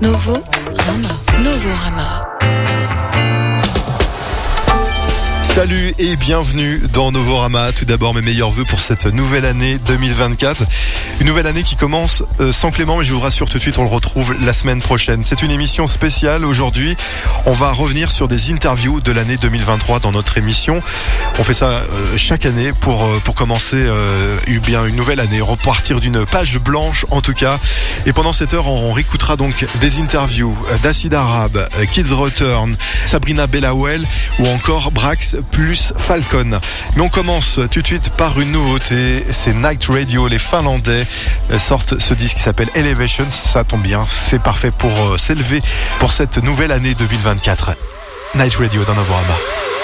Novo Rama. Novo Rama. Salut et bienvenue dans Novorama. Tout d'abord mes meilleurs voeux pour cette nouvelle année 2024. Une nouvelle année qui commence euh, sans Clément, mais je vous rassure tout de suite, on le retrouve la semaine prochaine. C'est une émission spéciale. Aujourd'hui, on va revenir sur des interviews de l'année 2023 dans notre émission. On fait ça euh, chaque année pour, euh, pour commencer bien une nouvelle année, repartir d'une page blanche en tout cas. Et pendant cette heure, on réécoutera donc des interviews d'Acid Arabe, Kids Return, Sabrina Bellawell ou encore Brax plus Falcon. Mais on commence tout de suite par une nouveauté, c'est Night Radio, les Finlandais sortent ce disque qui s'appelle Elevations, ça tombe bien, c'est parfait pour euh, s'élever pour cette nouvelle année 2024. Night Radio dans Novorama.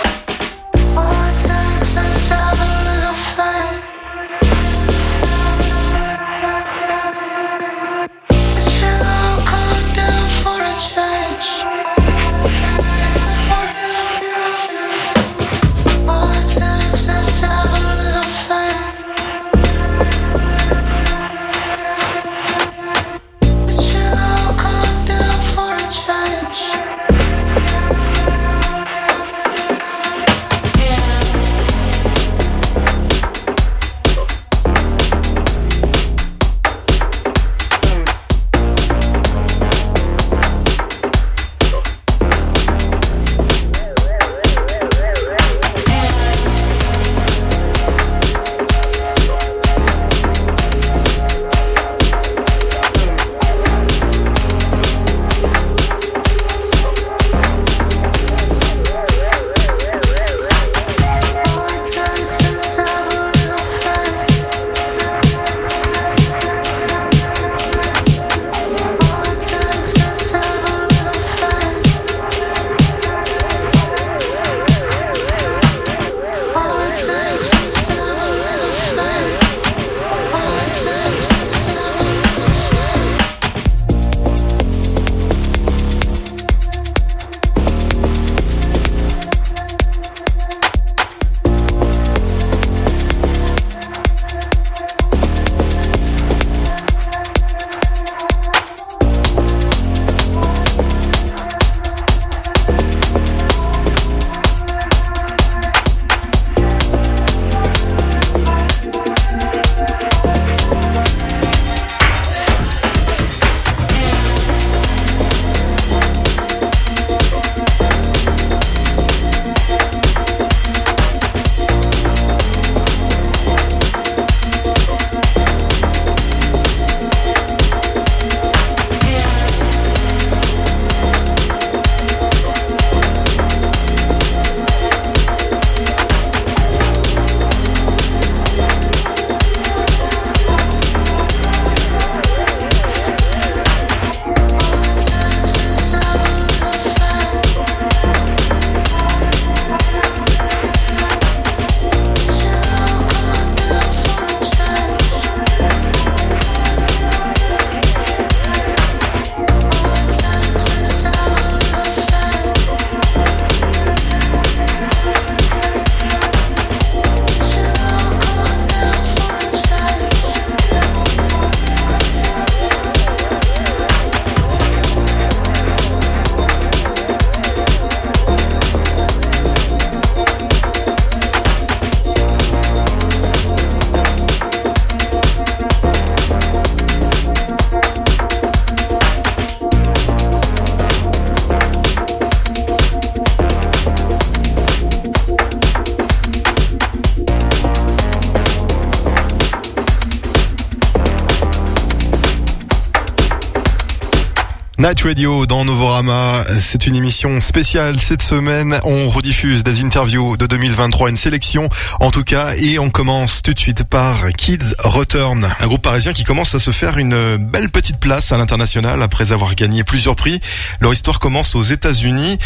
Night Radio dans Novorama, c'est une émission spéciale cette semaine. On rediffuse des interviews de 2023, une sélection en tout cas, et on commence tout de suite par Kids Return, un groupe parisien qui commence à se faire une belle petite place à l'international après avoir gagné plusieurs prix. Leur histoire commence aux États-Unis.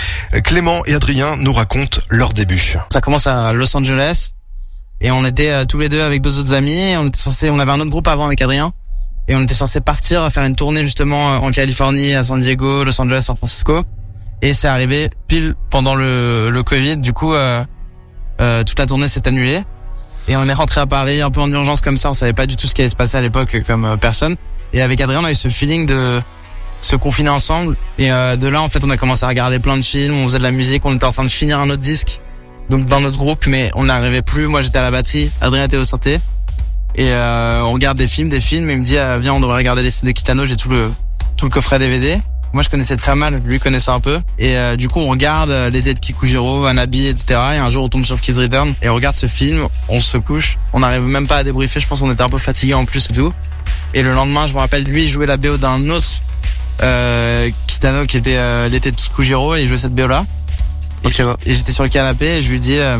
Clément et Adrien nous racontent leur début. Ça commence à Los Angeles et on était euh, tous les deux avec deux autres amis. On était censé, on avait un autre groupe avant avec Adrien et on était censé partir faire une tournée justement euh, en Californie, à San Diego, Los Angeles, San Francisco. Et c'est arrivé pile pendant le, le Covid. Du coup, euh, euh, toute la tournée s'est annulée. Et on est rentré à Paris un peu en urgence comme ça. On savait pas du tout ce qui allait se passer à l'époque comme euh, personne. Et avec Adrien, on a eu ce feeling de se confiner ensemble. Et euh, de là, en fait, on a commencé à regarder plein de films, on faisait de la musique, on était en train de finir un autre disque, donc dans notre groupe, mais on n'arrivait plus. Moi, j'étais à la batterie, Adrien était au synthé. Et euh, on regarde des films, des films, et il me dit, euh, viens, on devrait regarder les films de Kitano, j'ai tout le, tout le coffret DVD. Moi, je connaissais très mal, lui connaissait un peu. Et euh, du coup, on regarde euh, l'été de Kikujiro, Anabi, etc. Et un jour, on tombe sur Kids Return et on regarde ce film, on se couche. On n'arrive même pas à débriefer, je pense qu'on était un peu fatigué en plus et tout. Et le lendemain, je me rappelle, lui, jouait la BO d'un autre euh, Kitano qui était euh, l'été de Kikujiro et il jouait cette BO là. Et, Ok, ouais. et j'étais sur le canapé et je lui dis euh,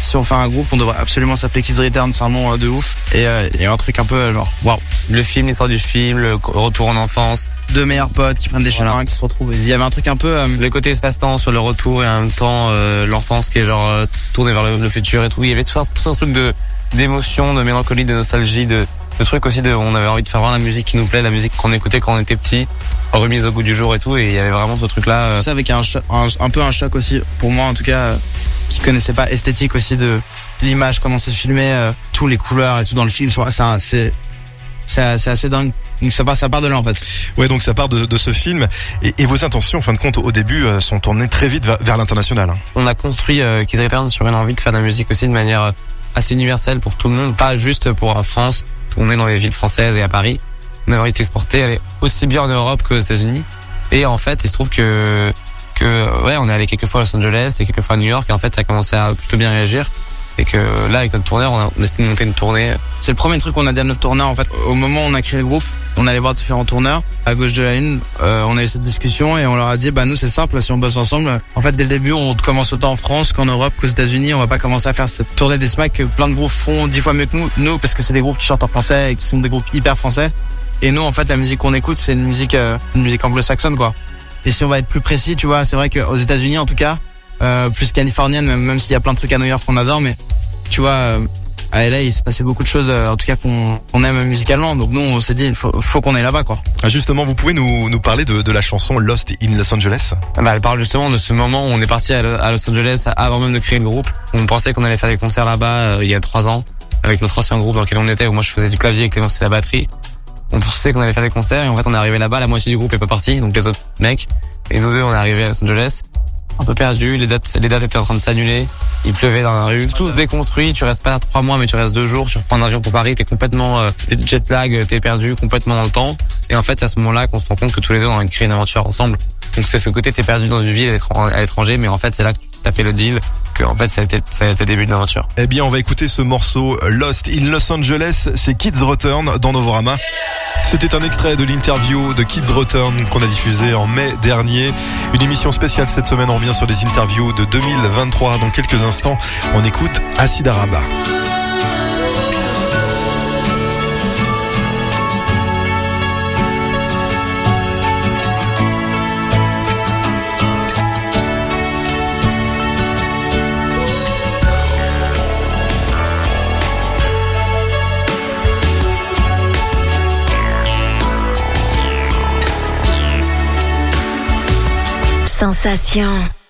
si on fait un groupe, on devrait absolument s'appeler Kids Return, c'est un nom euh, de ouf. Et, euh, et un truc un peu euh, genre waouh. Le film, l'histoire du film, le retour en enfance, Deux meilleurs potes qui prennent des Voilà. chemins, qui se retrouvent. Il y avait un truc un peu euh, le côté espace-temps sur le retour et en même temps euh, l'enfance qui est genre euh, tournée vers le, le futur et tout. Il y avait tout un, tout un truc de d'émotion, de mélancolie, de nostalgie, de, de trucs aussi de on avait envie de faire vraiment la musique qui nous plaît, la musique qu'on écoutait quand on était petit, remise au goût du jour et tout. Et il y avait vraiment ce truc là. ça avec un, un, un peu un choc aussi pour moi en tout cas euh, qui connaissait pas esthétique aussi de l'image comment c'est filmé euh, tous les couleurs et tout dans le film c'est c'est assez dingue donc ça part ça part de là en fait Ouais, donc ça part de, de ce film. Et, et vos intentions, en fin de compte, au début, euh, sont tournées très vite vers, vers l'international. hein. on a construit euh, Kids Return sur une envie de faire de la musique aussi de manière euh, assez universelle pour tout le monde, pas juste pour la France, tourner dans les villes françaises et à Paris. On avait envie de s'exporter, aller aussi bien en Europe qu'aux États-Unis. Et en fait, il se trouve que ouais, on est allé quelques fois à Los Angeles et quelques fois à New York et en fait, ça a commencé à plutôt bien réagir. Et que là, avec notre tourneur, on a, on a décidé de monter une tournée. c'est le premier truc qu'on a dit à notre tourneur en fait au moment où on a créé le groupe on allait voir différents tourneurs à gauche de la une euh, on a eu cette discussion et on leur a dit bah nous c'est simple si on bosse ensemble en fait dès le début on commence autant en France qu'en Europe qu'aux États-Unis on va pas commencer à faire cette tournée des smacks que plein de groupes font dix fois mieux que nous nous parce que c'est des groupes qui chantent en français et qui sont des groupes hyper français et nous en fait la musique qu'on écoute c'est une musique euh, une musique anglo-saxonne quoi et si on va être plus précis tu vois c'est vrai qu'aux États-Unis en tout cas euh, plus californienne même, même s'il y a plein de trucs à New York qu'on adore mais tu vois euh, à LA il s'est passé beaucoup de choses euh, en tout cas qu'on qu'on aime musicalement donc nous on s'est dit il faut, faut qu'on aille là-bas quoi Ah, justement, vous pouvez nous, nous parler de, de la chanson Lost in Los Angeles? Bah, elle parle justement de ce moment où on est parti à Lo- à Los Angeles avant même de créer le groupe. On pensait qu'on allait faire des concerts là-bas euh, il y a trois ans avec notre ancien groupe dans lequel on était où moi je faisais du clavier et Clément c'était la batterie. On pensait qu'on allait faire des concerts et en fait on est arrivé là-bas, la moitié du groupe est pas parti, donc les autres mecs. Et nous deux on est arrivés à Los Angeles, un peu perdu, les dates, les dates étaient en train de s'annuler, il pleuvait dans la rue, tous déconstruits, tu restes pas là trois mois mais tu restes deux jours, tu reprends un avion pour Paris, t'es complètement euh, jet lag, t'es perdu complètement dans le temps. Et en fait c'est à ce moment-là qu'on se rend compte que tous les deux on a une aventure ensemble. Donc c'est ce côté t'es perdu dans une ville à l'étran- à l'étranger, mais en fait c'est là que fait le deal, que en fait ça a été, le début de l'aventure. Eh bien, on va écouter ce morceau Lost in Los Angeles. C'est Kids Return dans Novorama. C'était un extrait de l'interview de Kids Return qu'on a diffusé en mai dernier. Une émission spéciale cette semaine. On revient sur des interviews de 2023. Dans quelques instants, on écoute Acid Araba. Sensation.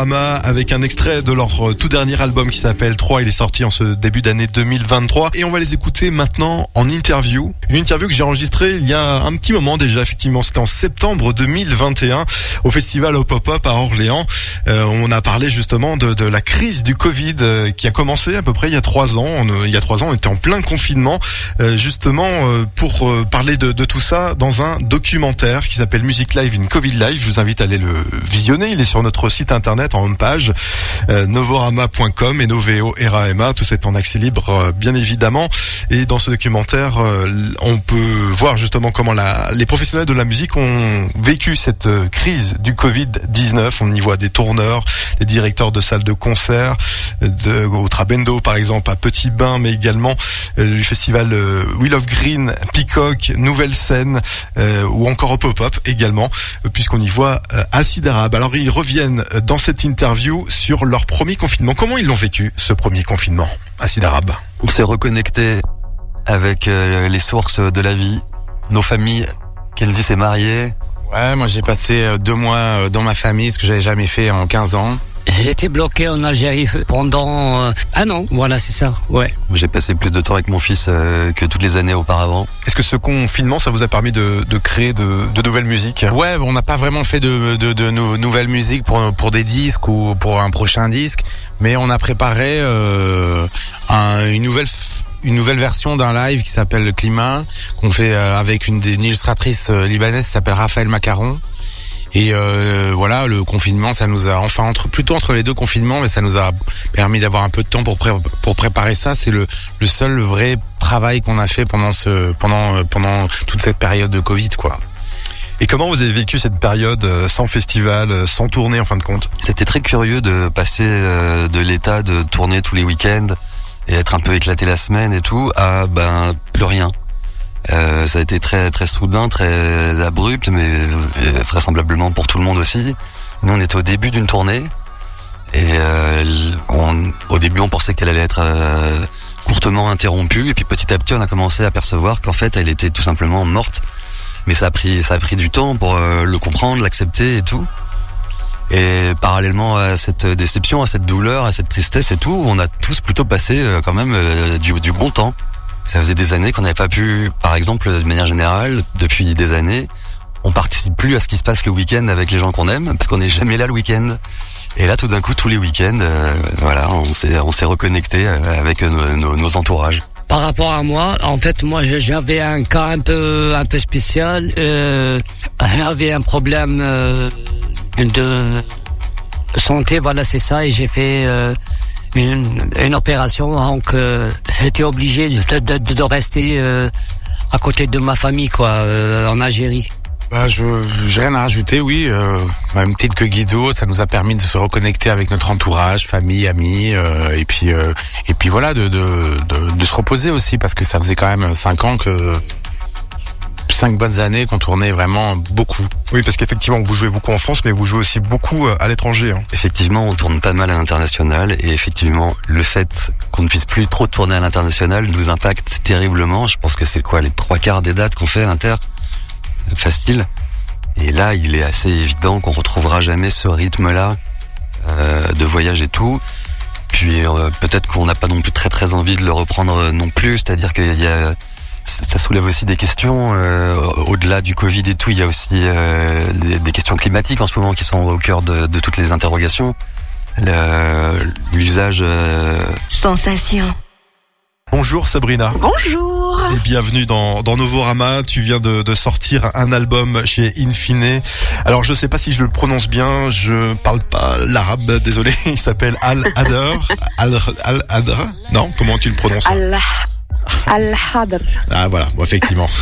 Dans Novorama avec un extrait de leur euh, tout dernier album qui s'appelle 3. Il est sorti en ce début d'année 2023 et on va les écouter maintenant en interview. Une interview que j'ai enregistrée il y a un petit moment déjà, effectivement. C'était en septembre 2021 au festival au Pop-Up à Orléans. Euh, on a parlé justement de, de la crise du Covid euh, qui a commencé à peu près il y a trois ans. Euh, il y a trois ans, on était en plein confinement. Euh, justement, euh, pour parler de, de tout ça dans un documentaire qui s'appelle Music Live in Covid Live. Je vous invite à aller le visionner. Il est sur notre site internet en homepage euh, novorama.com et Noveo Rama. Tout ça est en accès libre, euh, bien évidemment. Et dans ce documentaire, euh, on peut voir justement comment la, les professionnels de la musique ont vécu cette crise du Covid-19. On y voit des tourneurs, des directeurs de salles de concert, de, au Trabendo par exemple, à Petit Bain, mais également euh, du festival euh, Wheel of Green, Peacock, Nouvelle Scène, ou encore au Pop-Up également, puisqu'on y voit Acid Arabe. Alors ils reviennent dans cette interview sur leur premier confinement. Comment ils l'ont vécu, ce premier confinement Acid Arabe. On s'est reconnecté avec euh, les sources de la vie, nos familles. Kenzie s'est mariée, Ouais, moi j'ai passé euh, deux mois euh, dans ma famille, ce que j'avais jamais fait en 15 ans. J'étais bloqué en Algérie pendant euh, un an. Voilà, c'est ça. Ouais. J'ai passé plus de temps avec mon fils euh, que toutes les années auparavant. Est-ce que ce confinement, ça vous a permis de, de créer de, de nouvelles musiques? Ouais, on n'a pas vraiment fait de, de, de nou- nouvelles musiques pour, pour des disques ou pour un prochain disque, mais on a préparé euh, un- une nouvelle f- une nouvelle version d'un live qui s'appelle le Climat, qu'on fait avec une, illustratrice libanaise qui s'appelle Raphaël Macaron. Et euh, voilà, le confinement, ça nous a, enfin entre plutôt entre les deux confinements, mais ça nous a permis d'avoir un peu de temps pour pré- pour préparer ça. C'est le le seul vrai travail qu'on a fait pendant ce pendant euh, pendant toute cette période de Covid, quoi. Et comment vous avez vécu cette période euh, sans festival, euh, sans tournée en fin de compte? C'était très curieux de passer euh, de l'état de tourner tous les week-ends et être un peu éclaté la semaine et tout à ben plus rien. Euh, ça a été très très soudain, très abrupt, mais euh, vraisemblablement pour tout le monde aussi. Nous on était au début d'une tournée et euh, on, au début on pensait qu'elle allait être euh, courtement interrompue et puis petit à petit on a commencé à percevoir qu'en fait elle était tout simplement morte. Mais ça a pris ça a pris du temps pour euh, le comprendre, l'accepter et tout. Et parallèlement à cette déception, à cette douleur, à cette tristesse et tout, on a tous plutôt passé quand même du, du bon temps. Ça faisait des années qu'on n'avait pas pu, par exemple, de manière générale, depuis des années, on participe plus à ce qui se passe le week-end avec les gens qu'on aime, parce qu'on n'est jamais là le week-end. Et là, tout d'un coup, tous les week-ends, euh, voilà, on s'est on s'est reconnecté euh, avec nos, nos- nos entourages. Par rapport à moi, en fait, moi, j'avais un cas un peu, un peu spécial. Euh, j'avais un problème euh, de santé, voilà, c'est ça, et j'ai fait euh, une, opération, donc euh, j'étais obligé de, de, de- de rester euh, à côté de ma famille, quoi, euh, en Algérie. Bah, je j'ai rien à rajouter, oui. Euh, même titre que Guido, ça nous a permis de se reconnecter avec notre entourage, famille, amis, euh, et puis euh, et puis voilà, de, de de de se reposer aussi parce que ça faisait quand même cinq ans que cinq bonnes années qu'on tournait vraiment beaucoup. Oui, parce qu'effectivement, vous jouez beaucoup en France, mais vous jouez aussi beaucoup euh, à l'étranger. hein. Effectivement, on tourne pas mal à l'international et effectivement, le fait qu'on ne puisse plus trop tourner à l'international nous impacte terriblement. Je pense que c'est quoi les trois quarts des dates qu'on fait à l'inter facile. Et là, il est assez évident qu'on retrouvera jamais ce rythme-là euh, de voyage et tout. Puis euh, peut-être qu'on n'a pas non plus très très envie de le reprendre euh, non plus. C'est-à-dire qu'il y a ça soulève aussi des questions euh, au-delà du Covid et tout. Il y a aussi euh, des, des questions climatiques en ce moment qui sont au cœur de, de toutes les interrogations. Le- L'usage euh, Sensation. Bonjour Sabrina. Bonjour. Et bienvenue dans, dans Novorama. Tu viens de, de sortir un album chez Infine. Alors je sais pas si je le prononce bien, je parle pas l'arabe, désolé. Il s'appelle Al Adr. Al, Al Adr. Non, comment tu le prononces? Allah. Al-Hadr. Ah voilà, bon, effectivement.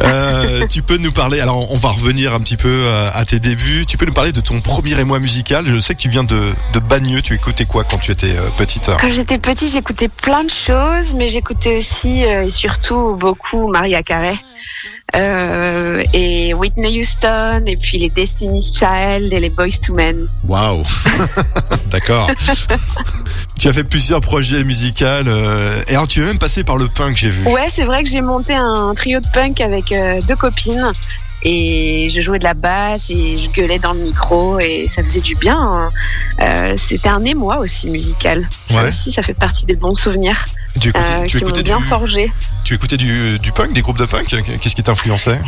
Euh, tu peux nous parler, alors on va revenir un petit peu euh, à tes débuts, tu peux nous parler de ton premier émoi musical. Je sais que tu viens de, de Bagneux, tu écoutais quoi quand tu étais euh, petite Quand j'étais petite, j'écoutais plein de choses, mais j'écoutais aussi euh, et surtout beaucoup Maria Carey. Euh, et Whitney Houston, et puis les Destiny's Child et les Boys to Men. Waouh D'accord. tu as fait plusieurs projets musicaux, euh, et alors tu es même passé par le punk, j'ai vu. Ouais, c'est vrai que j'ai monté un trio de punk avec euh, deux copines. Et je jouais de la basse et je gueulais dans le micro et ça faisait du bien. hein. Euh, C'était un émoi aussi musical. Ça Ouais. aussi, ça fait partie des bons souvenirs Tu écoutais, tu écoutais bien du, forgé. Tu écoutais du, du punk, des groupes de punk? Qu'est-ce qui t'influençait?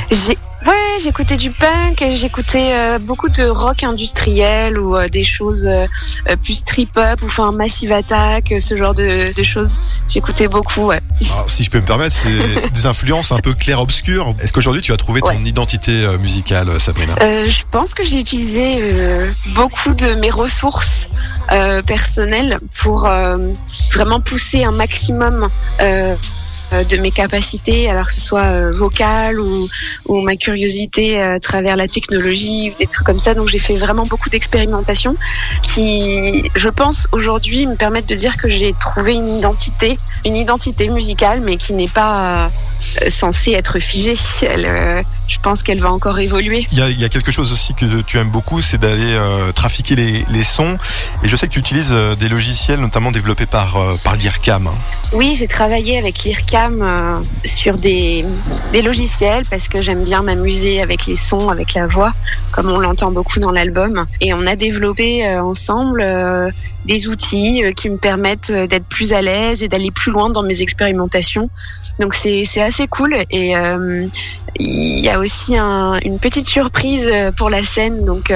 Ouais, j'écoutais du punk, j'écoutais euh, beaucoup de rock industriel ou euh, des choses euh, euh, plus trip-hop ou enfin Massive Attack, ce genre de, de choses. J'écoutais beaucoup, ouais. Alors, Si je peux me permettre, c'est des influences un peu clair-obscures. Est-ce qu'aujourd'hui tu as trouvé ton Ouais. identité musicale, Sabrina? Je pense que j'ai utilisé beaucoup de mes ressources personnelles pour vraiment pousser un maximum de mes capacités, alors que ce soit euh, vocale ou, ou ma curiosité euh, à travers la technologie ou des trucs comme ça. Donc j'ai fait vraiment beaucoup d'expérimentations qui, je pense, aujourd'hui me permettent de dire que j'ai trouvé une identité, une identité musicale, mais qui n'est pas euh, censée être figée. Elle, euh, je pense qu'elle va encore évoluer. Il y, a, il y a quelque chose aussi que tu aimes beaucoup, c'est d'aller euh, trafiquer les, les sons. Et je sais que tu utilises euh, des logiciels, notamment développés par, euh, par l'IRCAM. hein. Oui, j'ai travaillé avec l'IRCAM Euh, sur des, logiciels parce que j'aime bien m'amuser avec les sons, avec la voix, comme on l'entend beaucoup dans l'album. Et on a développé euh, ensemble euh, des outils qui me permettent d'être plus à l'aise et d'aller plus loin dans mes expérimentations. Donc c'est assez cool. Et il y a aussi un- une petite surprise pour la scène. Donc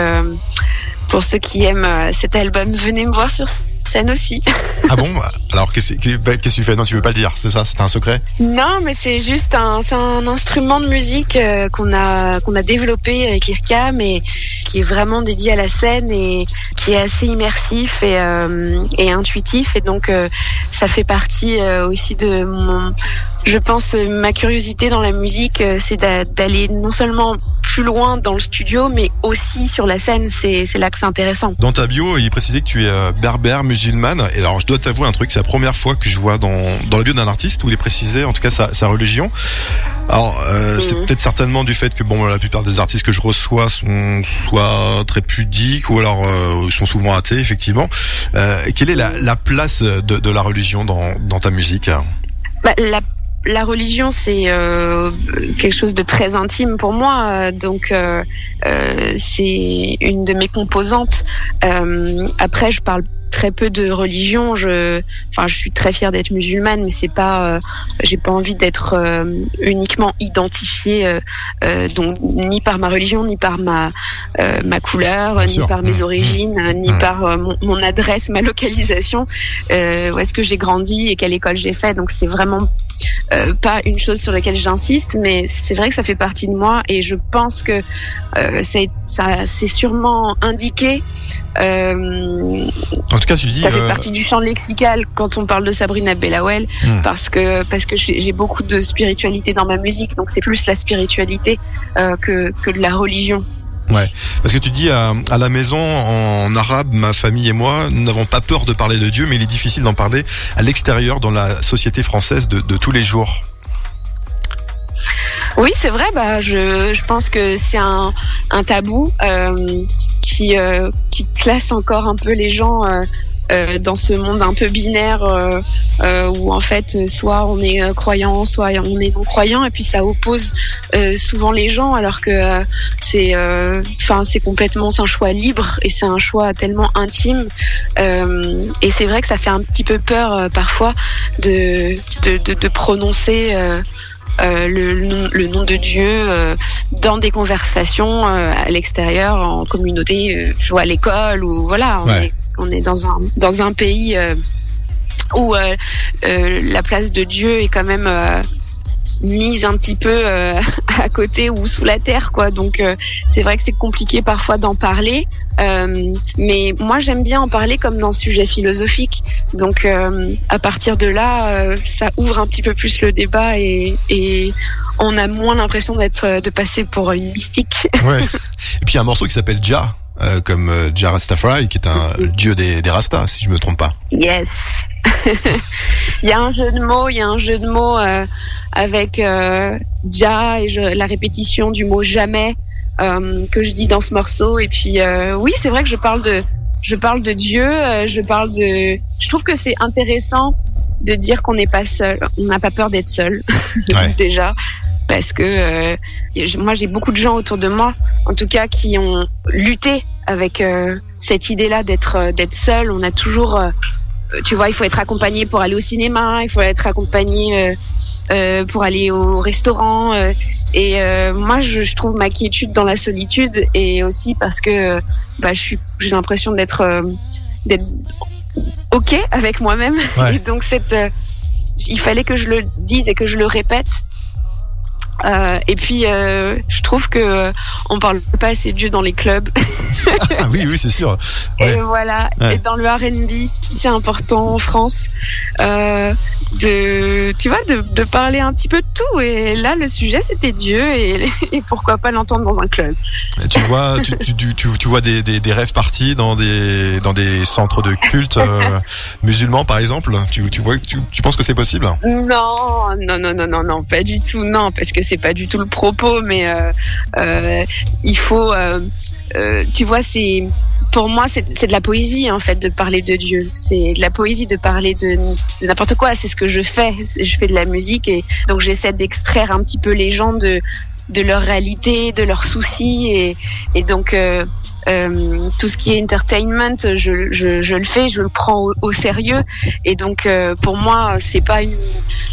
pour ceux qui aiment euh, cet album, venez me voir sur scène aussi. Ah bon Alors qu'est-ce que tu fais Non, tu veux pas le dire, c'est ça, c'est un secret Non, mais c'est juste un, c'est un instrument de musique euh, qu'on a qu'on a développé avec IRCAM et qui est vraiment dédié à la scène et qui est assez immersif et, euh, et intuitif et donc euh, ça fait partie aussi de mon, je pense ma curiosité dans la musique, c'est d'a- d'aller non seulement plus loin dans le studio, mais aussi sur la scène. C'est c'est là que c'est intéressant. Dans ta bio, il est précisé que tu es euh, berbère, musulmane. Et alors, je dois t'avouer un truc, c'est la première fois que je vois dans, dans la bio d'un artiste où il est précisé, en tout cas, sa, sa religion. Alors, euh, c'est Mhm. peut-être certainement du fait que, bon, la plupart des artistes que je reçois sont soit très pudiques ou alors euh, sont souvent athées, effectivement. Euh, quelle est la, la place de, de la religion dans, dans ta musique? Bah, la, la religion, c'est euh, quelque chose de très intime pour moi, euh, donc euh, c'est une de mes composantes. Après, je parle très peu de religion. Je, enfin, je suis très fière d'être musulmane, mais c'est pas, euh, j'ai pas envie d'être euh, uniquement identifiée, euh, donc ni par ma religion, ni par ma ma couleur, Bien ni sûr. par mes Mmh. origines, euh, ni Mmh. par mon, mon adresse, ma localisation, où est-ce que j'ai grandi et quelle école j'ai fait. Donc c'est vraiment pas une chose sur laquelle j'insiste, mais c'est vrai que ça fait partie de moi et je pense que c'est ça, c'est sûrement indiqué. Euh, En tout cas, tu dis... ça fait euh, partie du champ lexical quand on parle de Sabrina Bellawell, Hmm. parce que parce que j'ai beaucoup de spiritualité dans ma musique, donc c'est plus la spiritualité euh, que que de la religion. Parce que tu dis à, à la maison en arabe, ma famille et moi, nous n'avons pas peur de parler de Dieu, mais il est difficile d'en parler à l'extérieur dans la société française de, de tous les jours. Oui, c'est vrai. Bah, je, je pense que c'est un, un tabou euh, qui, euh, classe encore un peu les gens euh, euh, dans ce monde un peu binaire où en fait soit on est croyant, soit on est non croyant, et puis ça oppose souvent les gens alors que c'est, enfin c'est complètement un choix libre et c'est un choix tellement intime et c'est vrai que ça fait un petit peu peur parfois de prononcer. Euh, euh, le, nom- le nom de Dieu euh, dans des conversations euh, à l'extérieur, en communauté, euh, je vois à l'école ou voilà, on, Ouais. est, on est dans un dans un pays euh, où euh, euh, la place de Dieu est quand même euh, mise un petit peu euh, à côté ou sous la terre quoi donc euh, c'est vrai que c'est compliqué parfois d'en parler euh, mais moi j'aime bien en parler comme dans ce sujet philosophique donc euh, à partir de là euh, ça ouvre un petit peu plus le débat et, et on a moins l'impression d'être de passer pour une mystique Ouais. et puis il y a un morceau qui s'appelle Jah, euh, comme euh, Jah Rastafari, qui est un le dieu des, des Rastas, si je me trompe pas. Yes. il y a un jeu de mots, il y a un jeu de mots euh, avec euh, ja et je, la répétition du mot jamais euh, que je dis dans ce morceau. Et puis euh, oui, c'est vrai que je parle de, je parle de Dieu, je parle de. Je trouve que c'est intéressant de dire qu'on n'est pas seul, on n'a pas peur d'être seul Ouais. déjà. Parce que moi j'ai beaucoup de gens autour de moi, en tout cas, qui ont lutté avec cette idée-là d'être d'être seul. On a toujours tu vois, il faut être accompagné pour aller au cinéma, il faut être accompagné euh, euh, pour aller au restaurant. euh, et euh, moi, je, je trouve ma quiétude dans la solitude et aussi parce que bah, je suis, j'ai l'impression d'être euh, d'être ok avec moi-même. Ouais. Et donc cette, euh, il fallait que je le dise et que je le répète. Euh, et puis, euh, je trouve que euh, on parle pas assez de Dieu dans les clubs. Ah oui, oui, c'est sûr. Ouais. Et voilà. Ouais. Et dans le R&B, c'est important en France euh, de, tu vois, de, de parler un petit peu de tout. Et là, le sujet, c'était Dieu et, et pourquoi pas l'entendre dans un club. Et Tu vois, tu, tu, tu, tu- tu vois des, des, des rêves partis dans des, dans des centres de culte musulmans, par exemple? Tu, tu vois, tu penses que c'est possible? Non, non, non, non, non, non, pas du tout. Non, parce que c'est pas du tout le propos, mais euh, euh, il faut, euh, tu vois, c'est pour moi, c'est de la poésie en fait de parler de Dieu. C'est de la poésie de parler de, de n'importe quoi. C'est ce que je fais. Je fais de la musique et donc j'essaie d'extraire un petit peu les gens de de leur réalité, de leurs soucis et, et donc euh, euh, tout ce qui est entertainment, je, je, je le fais, je le prends au, au sérieux et donc euh, pour moi c'est pas une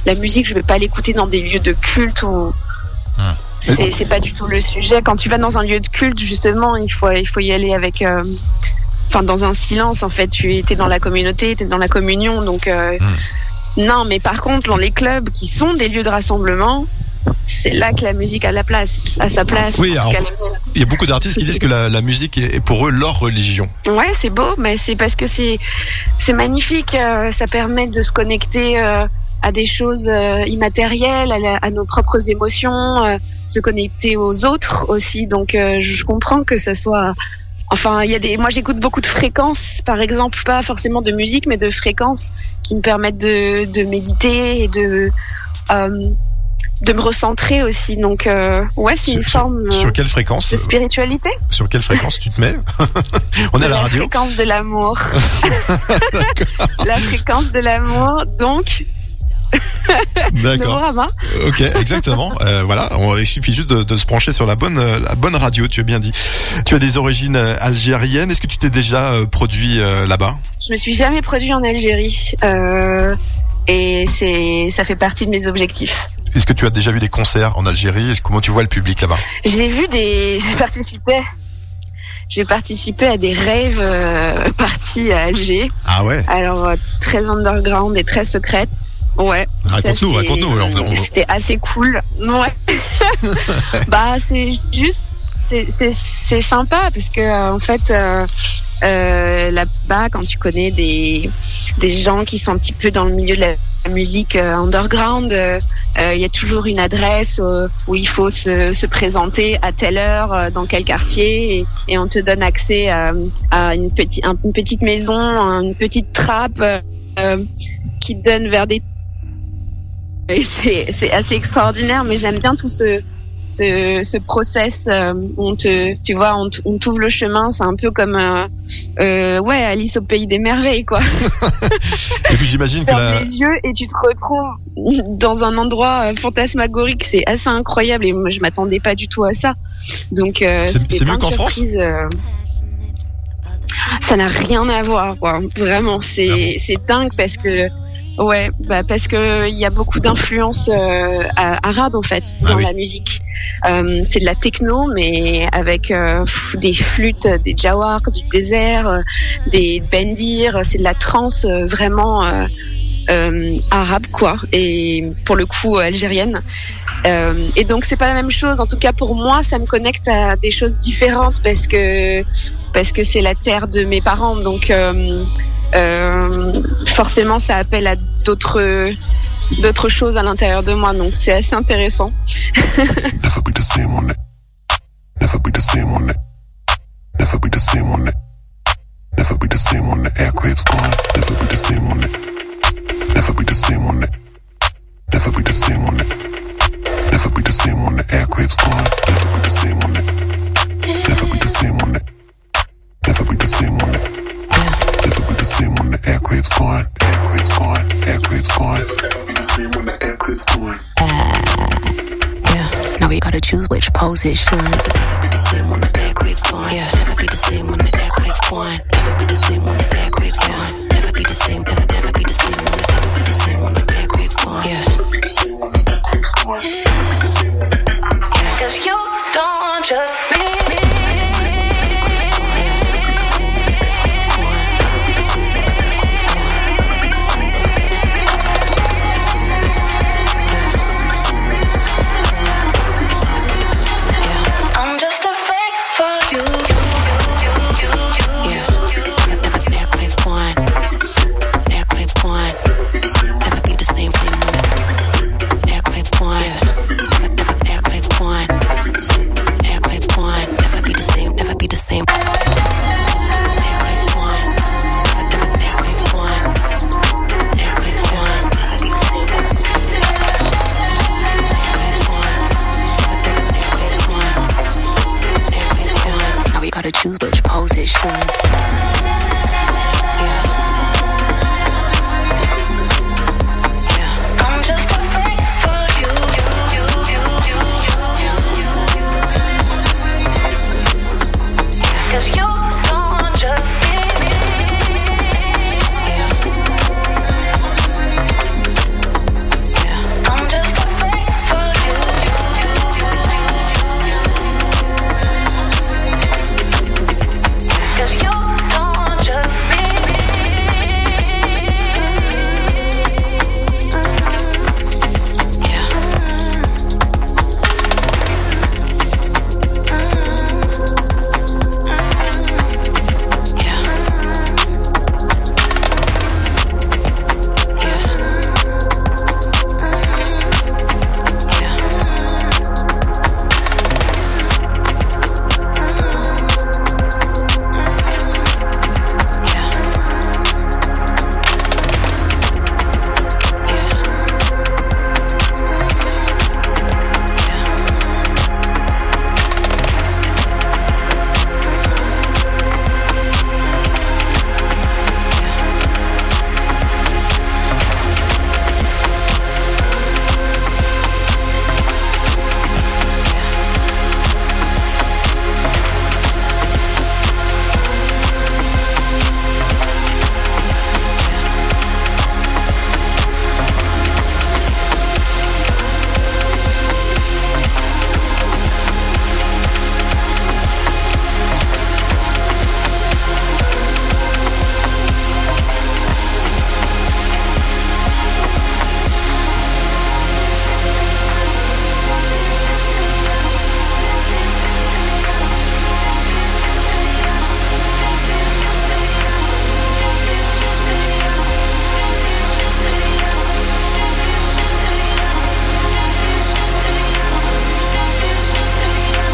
la musique, je vais pas l'écouter dans des lieux de culte ou c'est c'est pas du tout le sujet. Quand tu vas dans un lieu de culte, justement, il faut il faut y aller avec, enfin dans un silence. En fait, tu es dans la communauté, tu es dans la communion. Donc euh, non, mais par contre, dans les clubs qui sont des lieux de rassemblement, c'est là que la musique a la place, a sa place. Oui, alors, il y a beaucoup d'artistes qui disent que la, la musique est pour eux leur religion. Ouais, c'est beau, mais c'est parce que c'est c'est magnifique. euh, ça permet de se connecter euh, à des choses euh, immatérielles, à, la- à nos propres émotions, se connecter aux autres aussi. Donc, je comprends que ça soit. Enfin, il y a des. Moi, j'écoute beaucoup de fréquences, par exemple, pas forcément de musique, mais de fréquences qui me permettent de, de méditer et de de me recentrer aussi. Donc, euh, ouais, c'est une forme euh, Sur quelle fréquence de spiritualité. Sur quelle fréquence tu te mets On est à la La radio. fréquence de l'amour. la fréquence de l'amour, donc. D'accord. Novorama. Ok, exactement. Euh, voilà, il suffit juste de, de se pencher sur la bonne, euh, la bonne radio. Tu as bien dit. Tu as des origines euh, algériennes. Est-ce que tu t'es déjà euh, produit euh, là-bas? Je me suis jamais produit en Algérie. Euh, et c'est, ça fait partie de mes objectifs. Est-ce que tu as déjà vu des concerts en Algérie? Comment tu vois le public là-bas? J'ai vu des, j'ai participé, j'ai participé à des rêves euh, parties à Alger. Ah ouais? Alors euh, très underground et très secrète. Ouais. Raconte-nous, raconte-nous. C'était assez cool. Ouais. bah c'est juste, c'est sympa parce que euh, en fait. Euh, euh, là-bas, quand tu connais des, des gens qui sont un petit peu dans le milieu de la musique underground, il y a toujours une adresse où il faut se, se présenter à telle heure, dans quel quartier, et, on te donne accès à, une, petite une petite maison, une petite trappe qui te donne vers des... C'est assez extraordinaire, mais j'aime bien tout ce, ce, ce process euh, on te tu vois on, on t'ouvre le chemin c'est un peu comme euh, euh, ouais Alice au pays des merveilles quoi. Et puis j'imagine que la, les yeux et tu te retrouves dans un endroit euh, fantasmagorique. C'est assez incroyable et moi je m'attendais pas du tout à ça. Donc C'est- mieux qu'en France? ça n'a rien à voir quoi. Vraiment c'est c'est dingue parce que ouais bah parce que il y a beaucoup d'influences euh, arabes en fait dans la musique euh, c'est de la techno, mais avec euh, des flûtes, des jawar, du désert, euh, des bendir. C'est de la trance euh, vraiment euh, euh, arabe, quoi. Et pour le coup, algérienne. Euh, et donc, c'est pas la même chose. En tout cas, pour moi, ça me connecte à des choses différentes parce que parce que c'est la terre de mes parents. Donc, forcément, ça appelle à d'autres d'autres choses à l'intérieur de moi. Donc, c'est assez intéressant. Never be the same on the. Never be the same on it. The same on the aircraft's gone. Aircraft's gone. Aircraft's gone. Never be the same on the aircraft's gone. Yeah. Now we gotta choose which position. Never be the same when the air clips gone. Yes. Never be the same when the air clips gone. Never be the same when the air clips gone. Never be the same. Never, never be the same when the, never be the same when the air clips gone. Yes. Cause you don't trust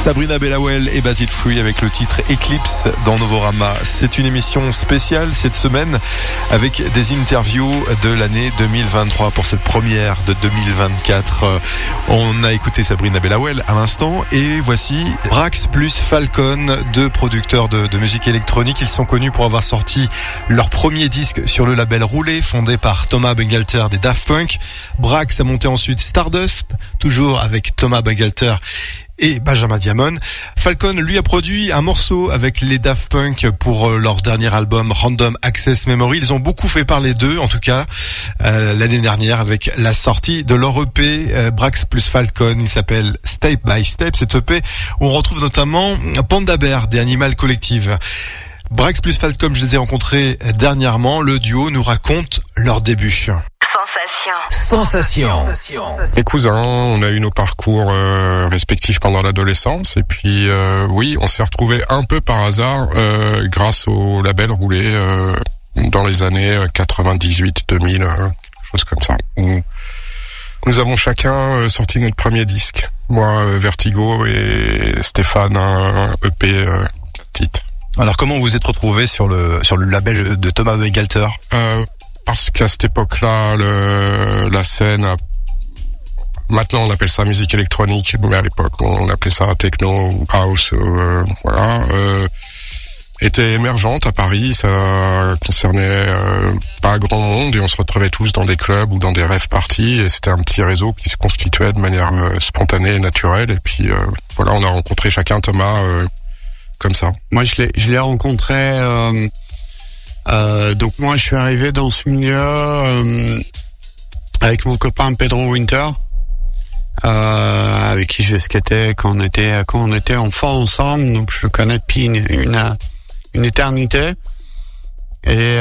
Sabrina Bellawell et Basil Free avec le titre Eclipse dans Novorama. C'est une émission spéciale cette semaine avec des interviews de l'année 2023 pour cette première de 2024. Euh, On a écouté Sabrina Bellawell à l'instant et voici Brax plus Falcon, deux producteurs de, musique électronique. Ils sont connus pour avoir sorti leur premier disque sur le label Roulé fondé par Thomas Bangalter des Daft Punk. Brax a monté ensuite Stardust, toujours avec Thomas Bangalter et Benjamin Diamond. Falcon lui a produit un morceau avec les Daft Punk pour euh, leur dernier album Random Access Memory. Ils ont beaucoup fait parler d'eux, en tout cas euh, l'année dernière avec la sortie de leur EP euh, Brax plus Falcon. Il s'appelle Step by Step. Cet EP où on retrouve notamment Panda Bear des Animal Collective. Brax plus Falcon, je les ai rencontrés dernièrement. Le duo nous raconte leur début. Sensation. Sensation. Mes cousins, on a eu nos parcours euh, respectifs pendant l'adolescence et puis euh, oui, on s'est retrouvés un peu par hasard euh, grâce au label roulé euh, dans les années 98, 2000, euh, quelque chose comme ça. Où nous avons chacun euh, sorti notre premier disque. Moi, euh, Vertigo et Stéphane, un EP euh, quatre titres. Alors comment vous vous êtes retrouvés sur le sur le label de Thomas Bangalter Euh, parce qu'à cette époque-là, la scène, maintenant on appelle ça musique électronique, mais à l'époque on appelait ça techno ou house, euh, voilà, euh, était émergente à Paris. Ça concernait euh, pas grand monde et on se retrouvait tous dans des clubs ou dans des rêves parties et c'était un petit réseau qui se constituait de manière spontanée et naturelle. Et puis voilà, on a rencontré chacun Thomas comme ça. Moi, je l'ai rencontré. Euh, donc moi, je suis arrivé dans ce milieu euh, avec mon copain Pedro Winter, euh, avec qui je skatais quand on était quand on était enfant ensemble. Donc je le connais depuis une une, une éternité. Et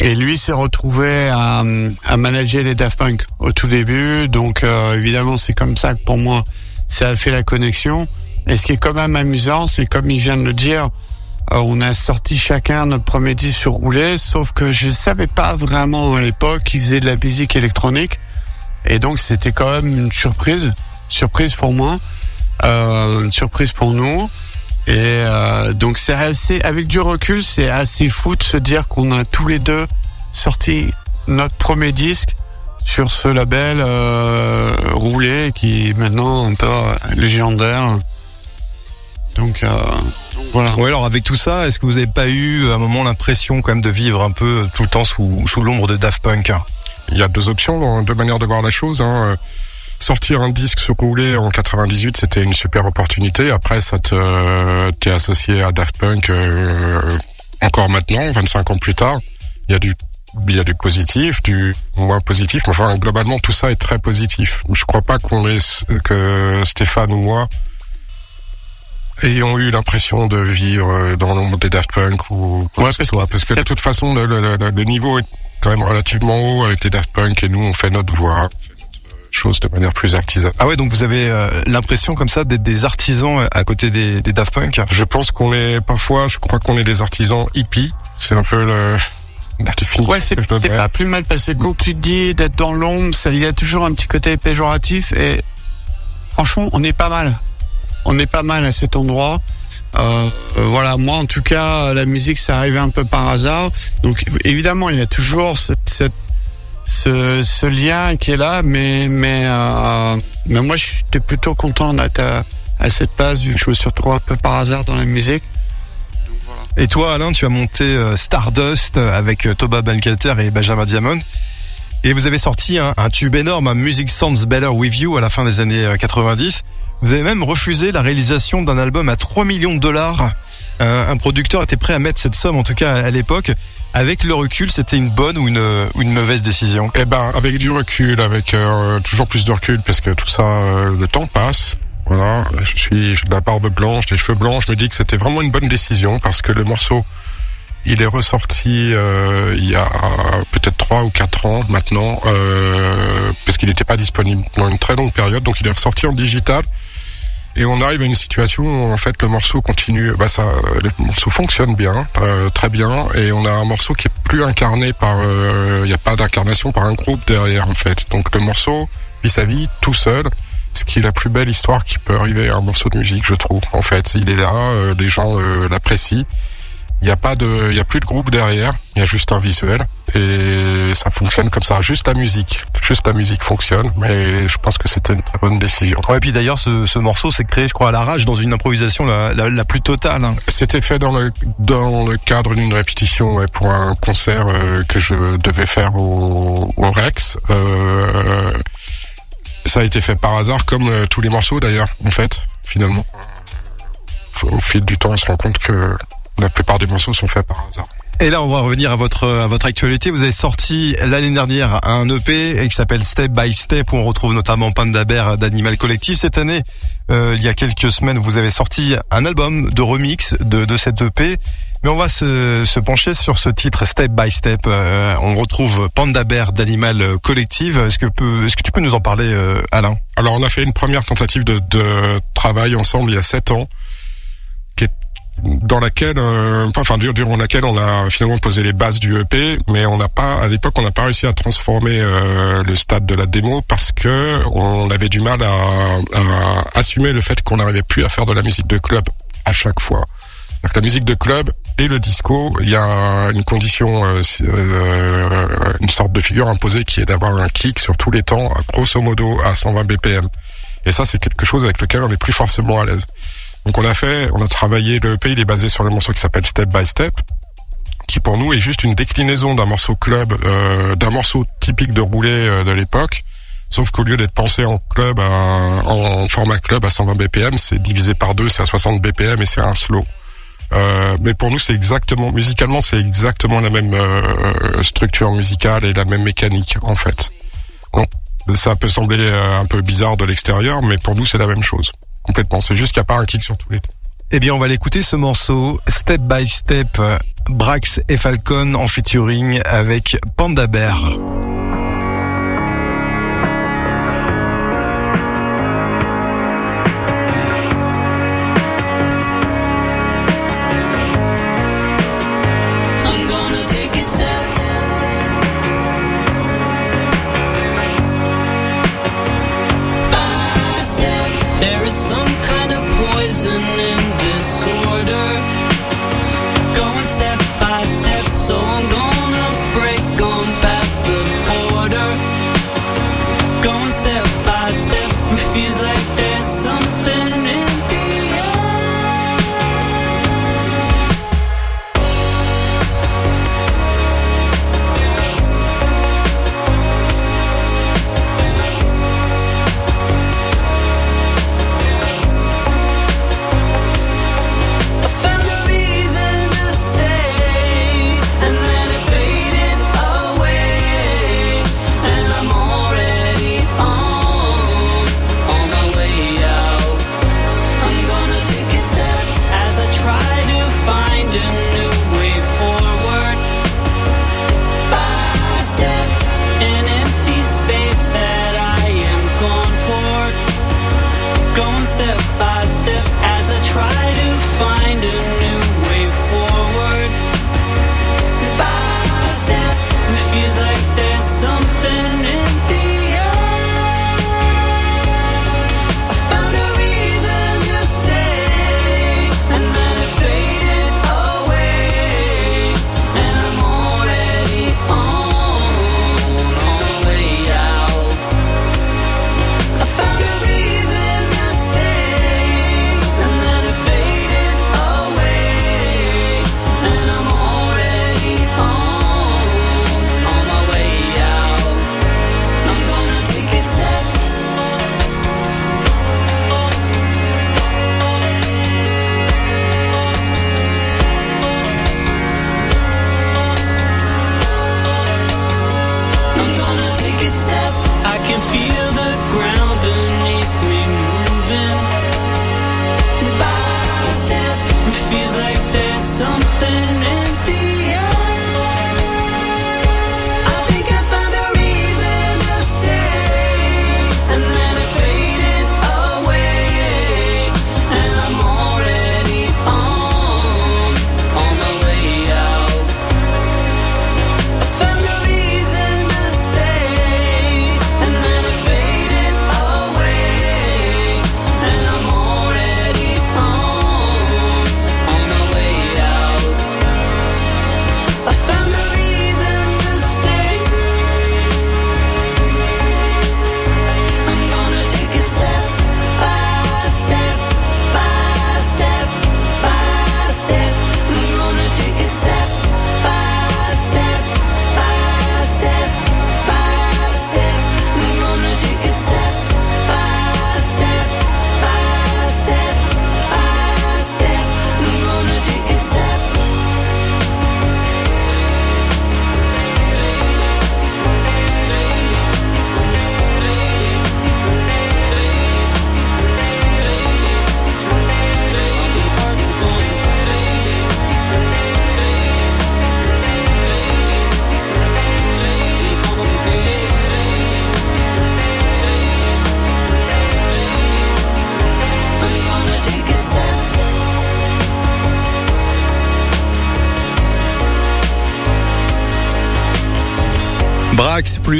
et lui s'est retrouvé à, à manager les Daft Punk au tout début. Donc évidemment, c'est comme ça que pour moi, ça a fait la connexion. Et ce qui est quand même amusant, c'est comme il vient de le dire, on a sorti chacun notre premier disque sur roulé, sauf que je savais pas vraiment à l'époque qu'ils faisaient de la musique électronique. Et donc c'était quand même une surprise, surprise pour moi, euh, une surprise pour nous. Et euh, donc c'est assez, avec du recul, c'est assez fou de se dire qu'on a tous les deux sorti notre premier disque sur ce label euh, roulé qui est maintenant un peu légendaire. Donc, euh, voilà. Ouais, alors avec tout ça, est-ce que vous n'avez pas eu à un moment l'impression quand même de vivre un peu tout le temps sous, sous l'ombre de Daft Punk? Il y a deux options, deux manières de voir la chose. Hein. Euh, Sortir un disque sur roulé en 98, c'était une super opportunité. Après, ça te t'es associé à Daft Punk euh, encore maintenant, 25 ans plus tard. Il y a du il y a du positif, du moins positif, enfin globalement tout ça est très positif. Je crois pas qu'on ait que Stéphane ou moi ayons eu l'impression de vivre dans le monde des Daft Punk ou quoi Ouais, que ce parce soit, que parce que de toute façon le, le- le- le niveau est quand même relativement haut avec les Daft Punk et nous on fait notre voix, notre chose de manière plus artisanale. Ah ouais, donc vous avez euh, l'impression comme ça d'être des artisans euh, à côté des, des Daft Punk? Je pense qu'on est parfois, je crois qu'on est des artisans hippies. C'est un peu le, la définition. Ouais, c'est pas plus mal parce que quand tu dis d'être dans l'ombre, il y a toujours un petit côté péjoratif et franchement, on est pas mal. On est pas mal à cet endroit. Euh, euh, voilà, moi en tout cas, la musique, ça arrivé un peu par hasard. Donc évidemment, il y a toujours ce, lien qui est là, mais mais euh, mais moi, j'étais plutôt content d'être à, cette place vu que je me suis retrouvé un peu par hasard dans la musique. Et toi, Alain, tu as monté Stardust avec Toba Bankelter et Benjamin Diamond. Et vous avez sorti un, tube énorme, un Music Sounds Better With You à la fin des années euh, 90. Vous avez même refusé la réalisation d'un album à 3 millions de dollars. Euh, un producteur était prêt à mettre cette somme, en tout cas à l'époque. Avec le recul, c'était une bonne ou une, ou une mauvaise décision? Eh ben, avec du recul, avec euh, toujours plus de recul, parce que tout ça, euh, le temps passe. Voilà, je suis j'ai de la barbe blanche, des cheveux blancs. Je me dis que c'était vraiment une bonne décision parce que le morceau, il est ressorti euh, il y a peut-être trois ou quatre ans maintenant, euh, parce qu'il n'était pas disponible pendant une très longue période. Donc, il est ressorti en digital. Et on arrive à une situation où en fait le morceau continue, bah ça, le morceau fonctionne bien, euh, très bien, et on a un morceau qui est plus incarné par, euh, il n'y a pas d'incarnation par un groupe derrière en fait. Donc le morceau vit sa vie tout seul, ce qui est la plus belle histoire qui peut arriver à un morceau de musique, je trouve. En fait, il est là, euh, les gens euh, l'apprécient. Il n'y a pas de, il y a plus de groupe derrière, il y a juste un visuel et ça fonctionne comme ça. Juste la musique, juste la musique fonctionne, mais je pense que c'était une très bonne décision. Ouais, et puis d'ailleurs, ce, ce morceau s'est créé, je crois, à l'arrache, dans une improvisation la, la, la plus totale. hein. C'était fait dans le dans le cadre d'une répétition ouais, pour un concert euh, que je devais faire au, au Rex. Euh, ça a été fait par hasard, comme euh, tous les morceaux d'ailleurs, en fait, finalement. Au fil du temps, on se rend compte que la plupart des morceaux sont faits par hasard. Et là, on va revenir à votre à votre actualité. Vous avez sorti l'année dernière un EP qui s'appelle Step by Step, où on retrouve notamment Panda Bear d'Animal Collective. Cette année, euh, il y a quelques semaines, vous avez sorti un album de remix de, de cet EP. Mais on va se, se pencher sur ce titre Step by Step. Euh, on retrouve Panda Bear d'Animal Collective. Est-ce que, peut- est-ce que tu peux nous en parler, euh, Alain? Alors, on a fait une première tentative de, de travail ensemble il y a sept ans, dans laquelle, euh, enfin, dur- durant laquelle on a finalement posé les bases du EP, mais on n'a pas, à l'époque, on n'a pas réussi à transformer euh, le stade de la démo parce que on avait du mal à, à assumer le fait qu'on n'arrivait plus à faire de la musique de club à chaque fois. La musique de club et le disco, il y a une condition, euh, euh, une sorte de figure imposée qui est d'avoir un kick sur tous les temps, grosso modo à 120 BPM. Et ça, c'est quelque chose avec lequel on est plus forcément à l'aise. Donc on a fait, on a travaillé, le EP il est basé sur le morceau qui s'appelle Step by Step, qui pour nous est juste une déclinaison d'un morceau club, euh, d'un morceau typique de roulé euh, de l'époque. Sauf qu'au lieu d'être pensé en club, à- en format club à 120 BPM, c'est divisé par deux, c'est à 60 BPM et c'est un slow. Euh, mais pour nous, c'est exactement, musicalement, c'est exactement la même euh, structure musicale et la même mécanique, en fait. Donc, ça peut sembler un peu bizarre de l'extérieur, mais pour nous, c'est la même chose. Complètement. C'est juste qu'il n'y a pas un kick sur tous les temps. Eh bien, on va l'écouter ce morceau Step by Step, Brax et Falcon en featuring avec Panda Bear.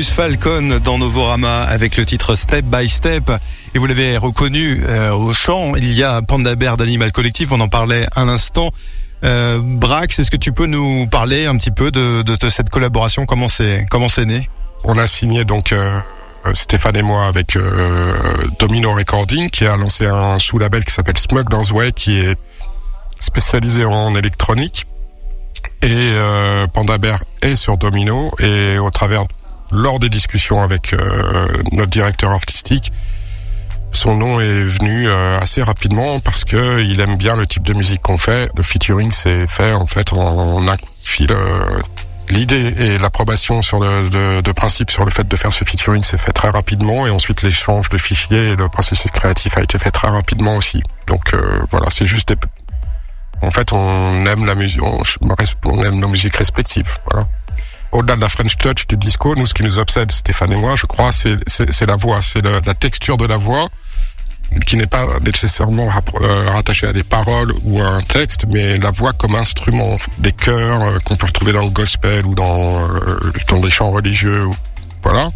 Falcon dans Novorama avec le titre Step by Step. Et vous l'avez reconnu euh, au chant, il y a Panda Bear d'Animal Collectif, on en parlait un instant. Euh, Brax, est-ce que tu peux nous parler un petit peu de, cette collaboration? Comment c'est comment c'est né? On a signé donc euh, Stéphane et moi avec Domino Recording qui a lancé un sous-label qui s'appelle Smuggler's Way qui est spécialisé en électronique. Et euh, Panda Bear est sur Domino. Et au travers lors des discussions avec euh, notre directeur artistique son nom est venu euh, assez rapidement parce que il aime bien le type de musique qu'on fait. Le featuring c'est fait en fait en, de fil. euh, L'idée et l'approbation sur de, de principe sur le fait de faire ce featuring s'est fait très rapidement et ensuite l'échange de fichiers et le processus créatif a été fait très rapidement aussi. Donc voilà, c'est juste des... en fait on aime la musique, on, on aime nos musiques respectives. Au-delà de la French touch du disco, nous ce qui nous obsède Stéphane et moi, je crois, c'est la voix, c'est la texture de la voix qui n'est pas nécessairement euh, rattachée à des paroles ou à un texte, mais la voix comme instrument, des chœurs euh, qu'on peut retrouver dans le gospel ou dans, euh, dans des chants religieux, voilà.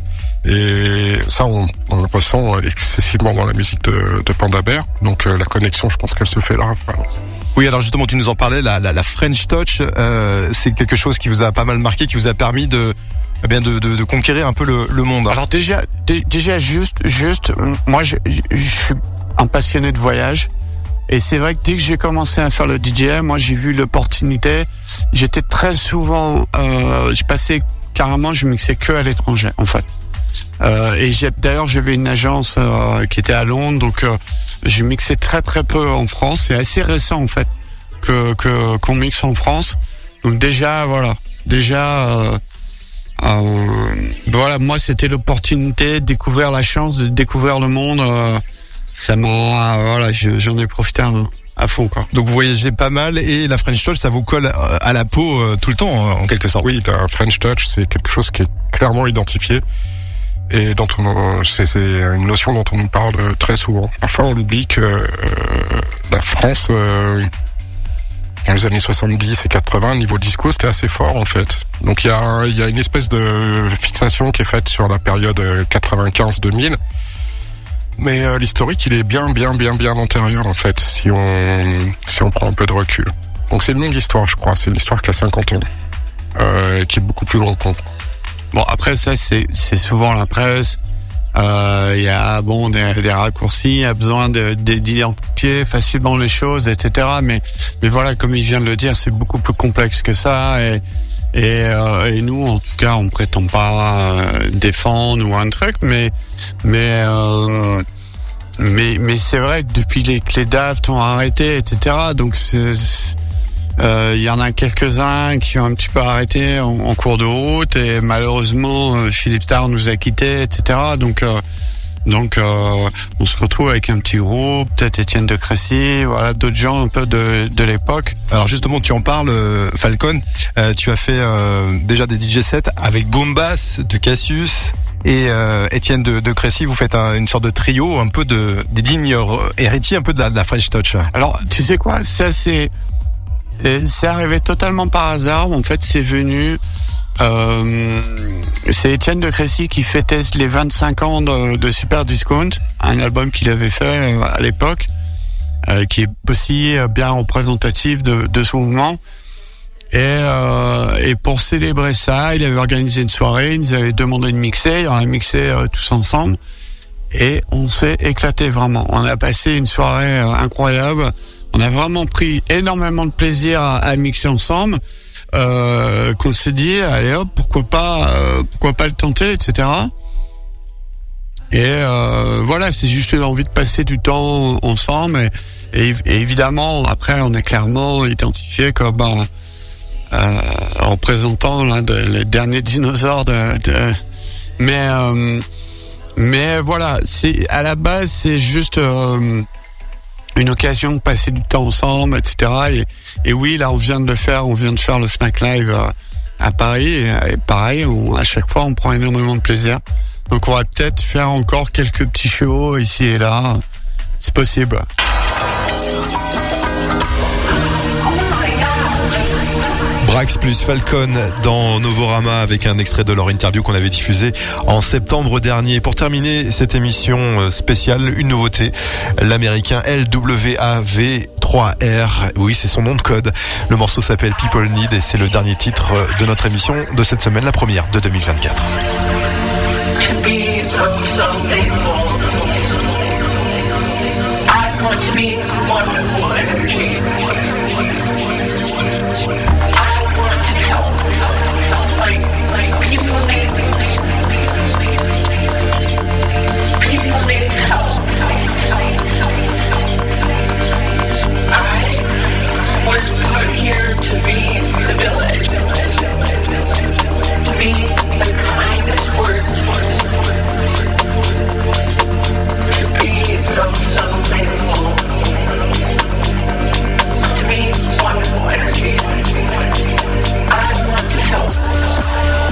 Et ça, on, le ressent excessivement dans la musique de, de Panda Bear. Donc la connexion, je pense qu'elle se fait là. Oui, alors justement, tu nous en parlais, la, la, la French Touch, euh, c'est quelque chose qui vous a pas mal marqué, qui vous a permis de, eh bien, de, de, de conquérir un peu le, le monde. Alors déjà, dé- déjà juste, juste, euh, moi, je, je, je suis un passionné de voyage. Et c'est vrai que dès que j'ai commencé à faire le DJ, moi j'ai vu l'opportunité. J'étais très souvent, euh, je passais carrément, je mixais que à l'étranger en fait. Euh, et j'ai d'ailleurs j'avais une agence euh, qui était à Londres, donc euh, je mixais très très peu en France. C'est assez récent en fait que qu'on mixe en France. Donc déjà voilà, déjà. Euh, euh, voilà, moi c'était l'opportunité, de découvrir la chance de découvrir le monde. euh, ça m'a, euh, voilà, je- j'en ai profité à, à fond quoi. Donc vous voyagez pas mal et la French Touch, ça vous colle à la peau euh, tout le temps, en quelque sorte. Oui, la French Touch, c'est quelque chose qui est clairement identifié et c'est, une notion dont on nous parle euh, très souvent. Parfois, on oublie que euh, la France, euh, dans les années 70 et 80, niveau disco, c'était assez fort en fait. Donc il y a, une espèce de fixation qui est faite sur la période euh, 95-2000. Mais euh, l'historique, il est bien, bien, bien, bien antérieur en fait, si on, si on prend un peu de recul. Donc c'est une longue histoire, je crois. C'est une histoire qui a 50 ans, euh, qui est beaucoup plus longue qu'on croit. Bon après ça c'est souvent la presse. Euh, Il y a bon des, des raccourcis, il y a besoin de- de- d'identifier facilement les choses, etc. Mais mais voilà, comme il vient de le dire, c'est beaucoup plus complexe que ça. Et et, euh, et nous, en tout cas, on prétend pas euh, défendre ou un truc, mais mais euh, mais mais c'est vrai que depuis les, que les ont arrêté, etc. Donc c'est- Il y en a quelques-uns qui ont un petit peu arrêté en, en cours de route et malheureusement euh, Philippe Starr nous a quittés, etc. Donc euh, donc euh, on se retrouve avec un petit groupe, peut-être Étienne de Crécy, voilà d'autres gens un peu de, de l'époque. Alors justement, tu en parles, euh, Falcon. Euh, tu as fait euh, déjà des DJ sets avec Boom Bass de Cassius et euh, Étienne de, de Crécy. Vous faites un- une sorte de trio, un peu de des dignes héritiers, un peu de la, de la French Touch. Alors, tu sais quoi? Ça, c'est euh, c'est arrivé totalement par hasard. En fait, c'est venu. Euh, c'est Étienne de Crécy qui fêtait les 25 ans de, Super Discount, un album qu'il avait fait euh, à l'époque, euh, qui est aussi bien représentatif de, de ce mouvement. Et, pour célébrer ça, il avait organisé une soirée, il nous avait demandé de mixer, on a mixé tous ensemble et on s'est éclaté vraiment. On a passé une soirée incroyable. On a vraiment pris énormément de plaisir à, mixer ensemble. Euh, qu'on s'est dit allez hop pourquoi pas euh, pourquoi pas le tenter etc. Et euh, voilà c'est juste l'envie de passer du temps ensemble et, évidemment après on est clairement identifié comme euh, représentant l'un des les derniers dinosaures de, de- mais mais voilà, c'est à la base c'est juste une occasion de passer du temps ensemble, etc. Et, oui, là on vient de le faire, on vient de faire le Fnac Live à Paris et, pareil, à chaque fois on prend énormément de plaisir. Donc on va peut-être faire encore quelques petits shows ici et là, c'est possible. Brax plus Falcon dans Novorama avec un extrait de leur interview qu'on avait diffusé en septembre dernier. Pour terminer cette émission euh, spéciale, une nouveauté, l'américain LWAV3R. Oui, c'est son nom de code. Le morceau s'appelle People Need et c'est le dernier titre de notre émission de cette semaine, la première de 2024. to be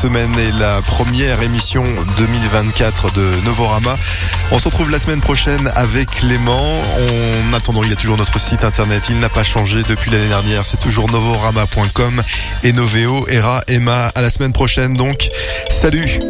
semaine et la première émission 2024 de Novorama. On se retrouve la semaine prochaine avec Clément. En attendant, il y a toujours notre site internet. Il n'a pas changé depuis l'année dernière. C'est toujours novorama.com et Noveo, Era, Emma. À la semaine prochaine donc. Salut!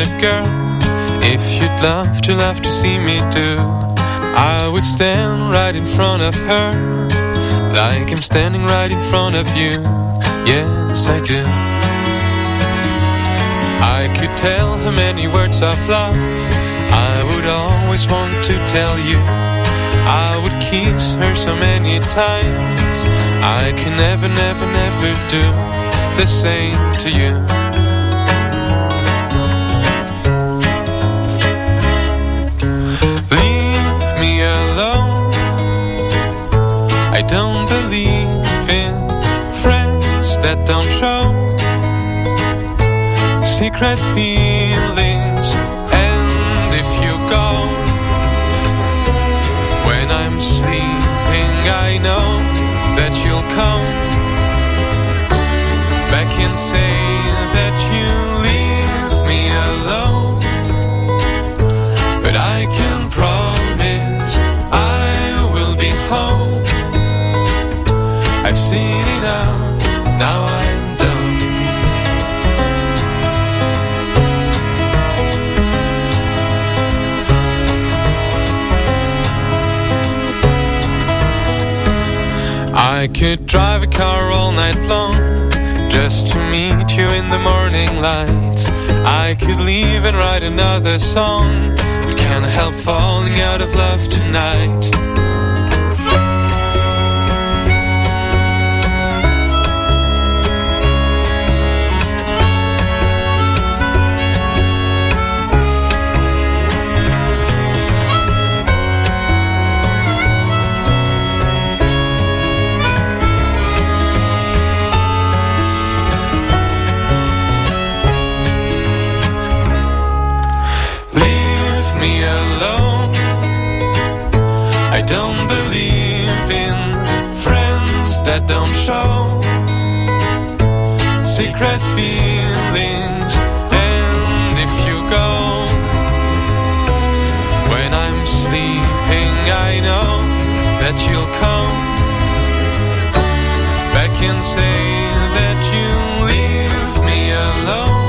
other girl. If you'd love to love to see me do I would stand right in front of her Like I'm standing right in front of you. Yes, I do. I could tell her many words of love. I would always want to tell you. I would kiss her so many times. I can never, never, never do the same to you. Don't show secret fear. lights I could leave and write another song. But can't help falling out of love tonight? that don't show secret feelings. And if you go when I'm sleeping, I know that you'll come back and say that you leave me alone.